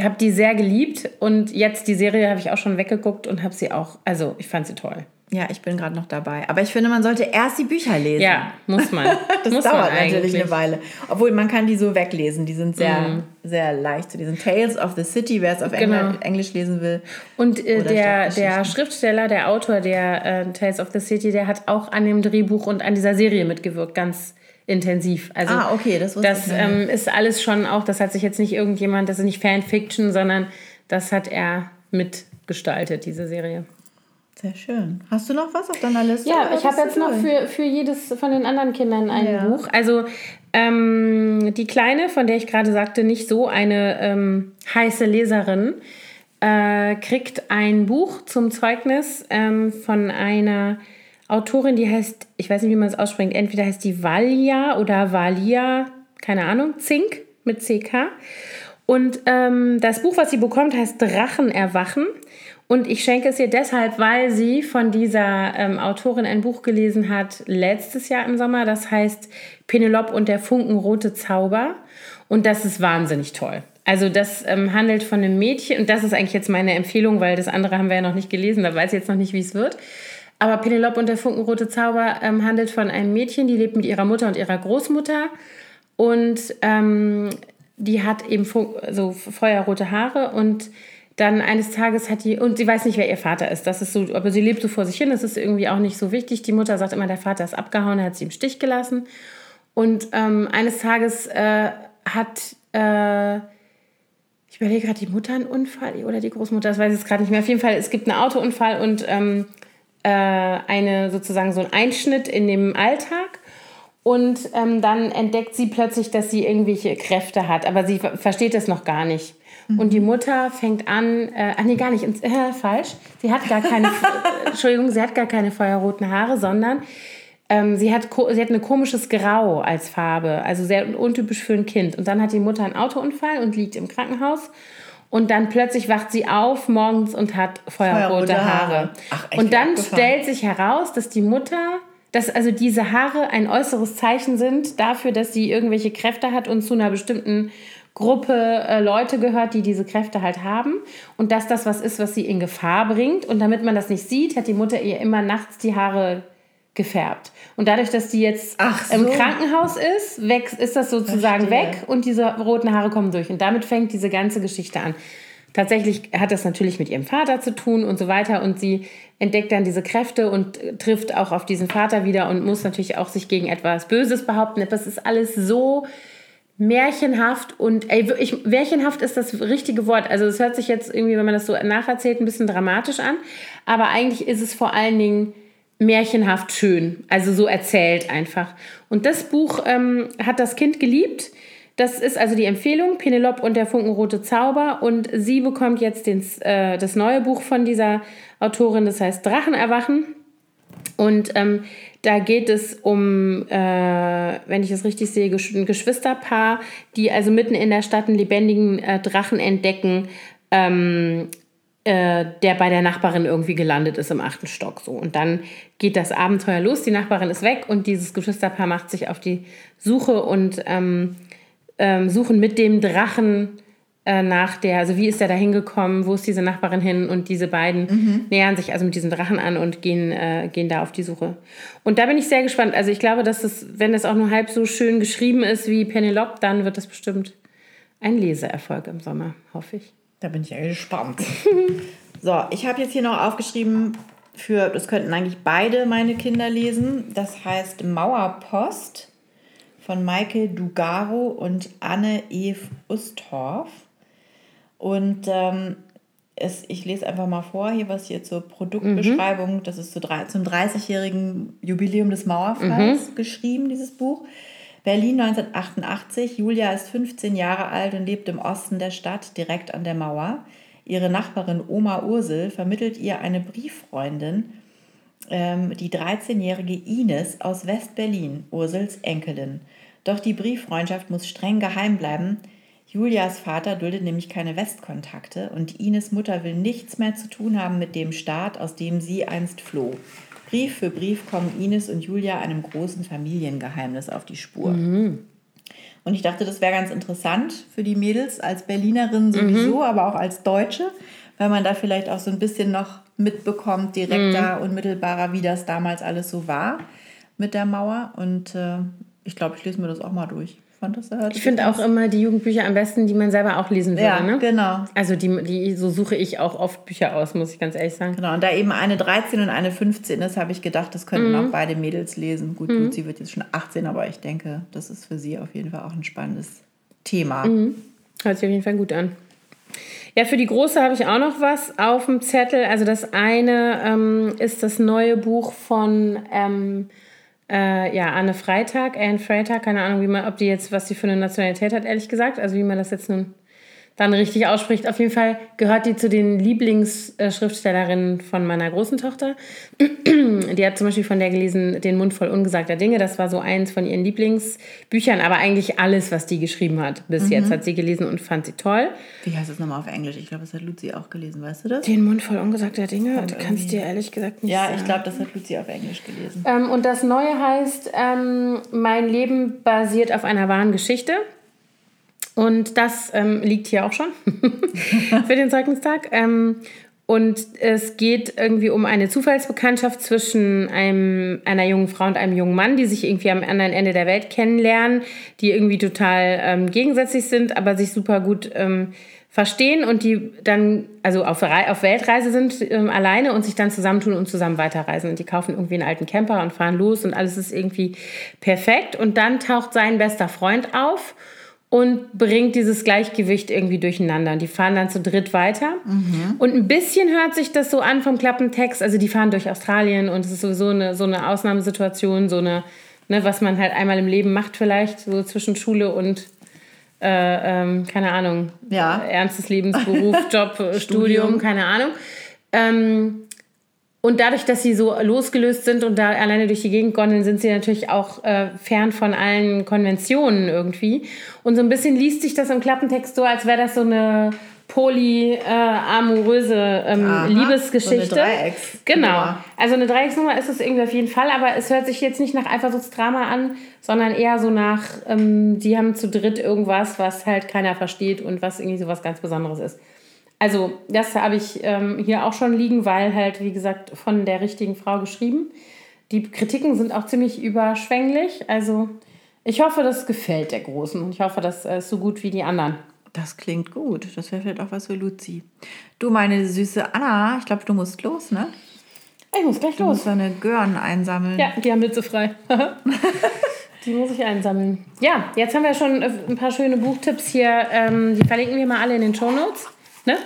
habe die sehr geliebt und jetzt die Serie habe ich auch schon weggeguckt und habe sie auch, also ich fand sie toll. Ja, ich bin gerade noch dabei. Aber ich finde, man sollte erst die Bücher lesen. Ja, muss man. das muss dauert man natürlich eine Weile. Obwohl, man kann die so weglesen. Die sind sehr, mm. sehr leicht. Die sind Tales of the City, wer es auf genau. Englisch lesen will. Und äh, der, der Schriftsteller, der Autor der äh, Tales of the City, der hat auch an dem Drehbuch und an dieser Serie mitgewirkt. Ganz intensiv. Also ah, okay, das wusste Das ich ähm, ist alles schon auch, das hat sich jetzt nicht irgendjemand, das ist nicht Fanfiction, sondern das hat er mit gestaltet, diese Serie. Sehr schön. Hast du noch was auf deiner Liste? Ja, ich habe jetzt noch für, für jedes von den anderen Kindern ein Ja. Buch. Also ähm, die Kleine, von der ich gerade sagte, nicht so eine ähm, heiße Leserin, äh, kriegt ein Buch zum Zeugnis ähm, von einer Autorin, die heißt, ich weiß nicht, wie man es ausspricht, entweder heißt die Valia oder Valia, keine Ahnung, Zink mit CK. Und ähm, das Buch, was sie bekommt, heißt Drachen erwachen. Und ich schenke es ihr deshalb, weil sie von dieser ähm, Autorin ein Buch gelesen hat letztes Jahr im Sommer. Das heißt Penelope und der funkenrote Zauber. Und das ist wahnsinnig toll. Also das ähm, handelt von einem Mädchen. Und das ist eigentlich jetzt meine Empfehlung, weil das andere haben wir ja noch nicht gelesen. Da weiß ich jetzt noch nicht, wie es wird. Aber Penelope und der funkenrote Zauber ähm, handelt von einem Mädchen, die lebt mit ihrer Mutter und ihrer Großmutter. Und ähm, die hat eben so feuerrote Haare und dann eines Tages hat die, und sie weiß nicht, wer ihr Vater ist. Das ist so, aber sie lebt so vor sich hin, das ist irgendwie auch nicht so wichtig. Die Mutter sagt immer, der Vater ist abgehauen, er hat sie im Stich gelassen. Und ähm, eines Tages äh, hat, äh, ich überlege gerade, die Mutter einen Unfall oder die Großmutter, das weiß ich jetzt gerade nicht mehr. Auf jeden Fall, es gibt einen Autounfall und ähm, äh, eine sozusagen so ein Einschnitt in dem Alltag. Und ähm, dann entdeckt sie plötzlich, dass sie irgendwelche Kräfte hat, aber sie ver- versteht das noch gar nicht. Und die Mutter fängt an, äh, ach nee, gar nicht, ins, äh, falsch. Sie hat gar keine, Entschuldigung, sie hat gar keine feuerroten Haare, sondern ähm, sie, hat, sie hat ein komisches Grau als Farbe, also sehr untypisch für ein Kind. Und dann hat die Mutter einen Autounfall und liegt im Krankenhaus. Und dann plötzlich wacht sie auf morgens und hat feuerrote, Feuerrote Haare. Ach, und dann abgefahren. stellt sich heraus, dass die Mutter, dass also diese Haare ein äußeres Zeichen sind dafür, dass sie irgendwelche Kräfte hat und zu einer bestimmten Gruppe äh, Leute gehört, die diese Kräfte halt haben. Und dass das was ist, was sie in Gefahr bringt. Und damit man das nicht sieht, hat die Mutter ihr immer nachts die Haare gefärbt. Und dadurch, dass die jetzt Ach im so. Krankenhaus ist, weg, ist das sozusagen Verstehe. weg und diese roten Haare kommen durch. Und damit fängt diese ganze Geschichte an. Tatsächlich hat das natürlich mit ihrem Vater zu tun und so weiter. Und sie entdeckt dann diese Kräfte und äh, trifft auch auf diesen Vater wieder und muss natürlich auch sich gegen etwas Böses behaupten. Das ist alles so märchenhaft und ey, wirklich, märchenhaft ist das richtige Wort. Also es hört sich jetzt irgendwie, wenn man das so nacherzählt, ein bisschen dramatisch an. Aber eigentlich ist es vor allen Dingen märchenhaft schön. Also so erzählt einfach. Und das Buch ähm, hat das Kind geliebt. Das ist also die Empfehlung, Penelope und der funkenrote Zauber. Und sie bekommt jetzt den, äh, das neue Buch von dieser Autorin, das heißt Drachen erwachen. Und ähm, da geht es um, äh, wenn ich es richtig sehe, ein Geschwisterpaar, die also mitten in der Stadt einen lebendigen äh, Drachen entdecken, ähm, äh, der bei der Nachbarin irgendwie gelandet ist im achten Stock. So. Und dann geht das Abenteuer los, die Nachbarin ist weg und dieses Geschwisterpaar macht sich auf die Suche und ähm, ähm, suchen mit dem Drachen äh, nach der, also wie ist der da hingekommen, wo ist diese Nachbarin hin und diese beiden nähern sich also mit diesem Drachen an und gehen, äh, gehen da auf die Suche. Und da bin ich sehr gespannt. Also ich glaube, dass es, wenn es auch nur halb so schön geschrieben ist wie Penelope, dann wird das bestimmt ein Leseerfolg im Sommer, hoffe ich. Da bin ich ja gespannt. so, ich habe jetzt hier noch aufgeschrieben, für, das könnten eigentlich beide meine Kinder lesen. Das heißt Mauerpost von Maike Dugaro und Anne Eve Ustorf. Und ähm, es, ich lese einfach mal vor, hier was hier zur Produktbeschreibung. Das ist zu drei, zum 30-jährigen Jubiläum des Mauerfalls geschrieben, dieses Buch. Berlin 1988. Julia ist 15 Jahre alt und lebt im Osten der Stadt, direkt an der Mauer. Ihre Nachbarin Oma Ursel vermittelt ihr eine Brieffreundin, ähm, die 13-jährige Ines aus West-Berlin, Ursels Enkelin. Doch die Brieffreundschaft muss streng geheim bleiben. Julias Vater duldet nämlich keine Westkontakte und Ines Mutter will nichts mehr zu tun haben mit dem Staat, aus dem sie einst floh. Brief für Brief kommen Ines und Julia einem großen Familiengeheimnis auf die Spur. Und ich dachte, das wäre ganz interessant für die Mädels als Berlinerin sowieso, aber auch als Deutsche, weil man da vielleicht auch so ein bisschen noch mitbekommt, direkter, unmittelbarer, wie das damals alles so war mit der Mauer. Und äh, ich glaube, ich lese mir das auch mal durch. Ich fand das hört Ich finde auch immer die Jugendbücher am besten, die man selber auch lesen würde. Ja, ne? genau. Also die, die, so suche ich auch oft Bücher aus, muss ich ganz ehrlich sagen. Genau, und da eben eine 13 und eine 15 ist, habe ich gedacht, das könnten auch beide Mädels lesen. Gut, Luzi wird jetzt schon 18, aber ich denke, das ist für sie auf jeden Fall auch ein spannendes Thema. Hört sich auf jeden Fall gut an. Ja, für die Große habe ich auch noch was auf dem Zettel. Also das eine ähm, ist das neue Buch von ähm, äh, ja, Anne Freitag, Anne Freitag, keine Ahnung, wie man, ob die jetzt, was sie für eine Nationalität hat, ehrlich gesagt. Also wie man das jetzt nun dann richtig ausspricht. Auf jeden Fall gehört die zu den Lieblingsschriftstellerinnen von meiner großen Tochter. Die hat zum Beispiel von der gelesen Den Mund voll ungesagter Dinge. Das war so eins von ihren Lieblingsbüchern, aber eigentlich alles, was die geschrieben hat. Bis mhm. jetzt hat sie gelesen und fand sie toll. Wie heißt das nochmal auf Englisch? Ich glaube, das hat Luzi auch gelesen, weißt du das? Den Mund voll ungesagter Dinge? Du kannst dir ehrlich gesagt nicht Ja, sagen. ich glaube, das hat Luzi auf Englisch gelesen. Ähm, und das Neue heißt ähm, Mein Leben basiert auf einer wahren Geschichte. Und das ähm, liegt hier auch schon für den Zeugnistag. Ähm, und es geht irgendwie um eine Zufallsbekanntschaft zwischen einem, einer jungen Frau und einem jungen Mann, die sich irgendwie am anderen Ende der Welt kennenlernen, die irgendwie total ähm, gegensätzlich sind, aber sich super gut ähm, verstehen und die dann also auf, auf Weltreise sind ähm, alleine und sich dann zusammentun und zusammen weiterreisen. Und die kaufen irgendwie einen alten Camper und fahren los und alles ist irgendwie perfekt. Und dann taucht sein bester Freund auf und bringt dieses Gleichgewicht irgendwie durcheinander. Und die fahren dann zu dritt weiter. Mhm. Und ein bisschen hört sich das so an vom Klappentext. Also die fahren durch Australien und es ist sowieso eine, so eine Ausnahmesituation, so eine, ne, was man halt einmal im Leben macht vielleicht, so zwischen Schule und äh, ähm, keine Ahnung, ja. ernstes Lebensberuf, Job, Studium, Studium, keine Ahnung. Ähm, und dadurch, dass sie so losgelöst sind und da alleine durch die Gegend gondeln, sind sie natürlich auch äh, fern von allen Konventionen irgendwie. Und so ein bisschen liest sich das im Klappentext so, als wäre das so eine polyamoröse äh, ähm, Liebesgeschichte. So eine Dreiecks genau. Also eine Dreiecksnummer ist es irgendwie auf jeden Fall, aber es hört sich jetzt nicht nach Eifersuchtsdrama an, sondern eher so nach, ähm, die haben zu dritt irgendwas, was halt keiner versteht und was irgendwie so was ganz Besonderes ist. Also, das habe ich ähm, hier auch schon liegen, weil halt, wie gesagt, von der richtigen Frau geschrieben. Die Kritiken sind auch ziemlich überschwänglich. Also, ich hoffe, das gefällt der Großen. Und ich hoffe, das ist so gut wie die anderen. Das klingt gut. Das wäre vielleicht auch was für Luzi. Du, meine süße Anna, ich glaube, du musst los, ne? Ich muss gleich du los. Du musst deine Gören einsammeln. Ja, die haben Witze frei. die muss ich einsammeln. Ja, jetzt haben wir schon ein paar schöne Buchtipps hier. Ähm, die verlinken wir mal alle in den Show Notes. Ne?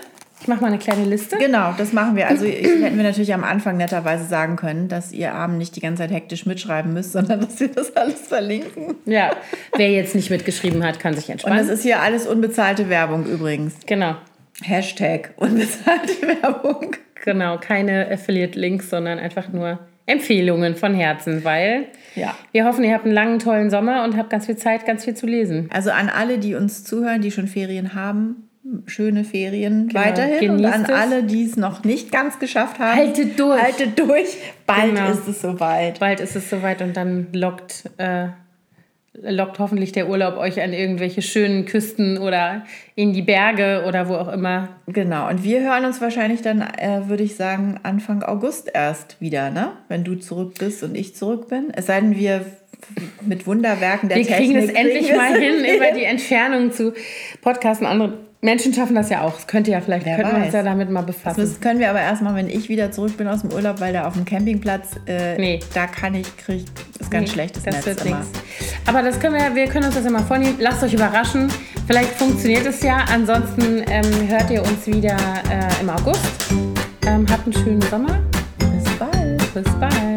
Ich mache mal eine kleine Liste. Genau, das machen wir. Also ich, hätten wir natürlich am Anfang netterweise sagen können, dass ihr Abend nicht die ganze Zeit hektisch mitschreiben müsst, sondern dass wir das alles verlinken. Ja, wer jetzt nicht mitgeschrieben hat, kann sich entspannen. Und es ist hier alles unbezahlte Werbung übrigens. Genau. Hashtag unbezahlte Werbung. Genau, keine Affiliate-Links, sondern einfach nur Empfehlungen von Herzen, weil ja. wir hoffen, ihr habt einen langen, tollen Sommer und habt ganz viel Zeit, ganz viel zu lesen. Also an alle, die uns zuhören, die schon Ferien haben, schöne Ferien genau. weiterhin. und an alle, die es noch nicht ganz geschafft haben, haltet durch. Haltet durch. Bald genau. ist es soweit. Bald ist es soweit und dann lockt, äh, lockt hoffentlich der Urlaub euch an irgendwelche schönen Küsten oder in die Berge oder wo auch immer. Genau. Und wir hören uns wahrscheinlich dann, äh, würde ich sagen, Anfang August erst wieder, ne? Wenn du zurück bist und ich zurück bin. Es sei denn, wir mit Wunderwerken der wir Technik. Wir kriegen es endlich mal hin, über die Entfernung zu podcasten. Andere Menschen schaffen das ja auch. Das könnte ja vielleicht, Wer könnten wir uns ja damit mal befassen. Das können wir aber erstmal, wenn ich wieder zurück bin aus dem Urlaub, weil da auf dem Campingplatz, äh, nee. da kann ich, krieg, ist ganz nee, schlechtes das Netz wird immer. Aber das können wir, wir können uns das immer vornehmen. Lasst euch überraschen. Vielleicht funktioniert es ja. Ansonsten ähm, hört ihr uns wieder äh, im August. Ähm, habt einen schönen Sommer. Bis bald. Bis bald.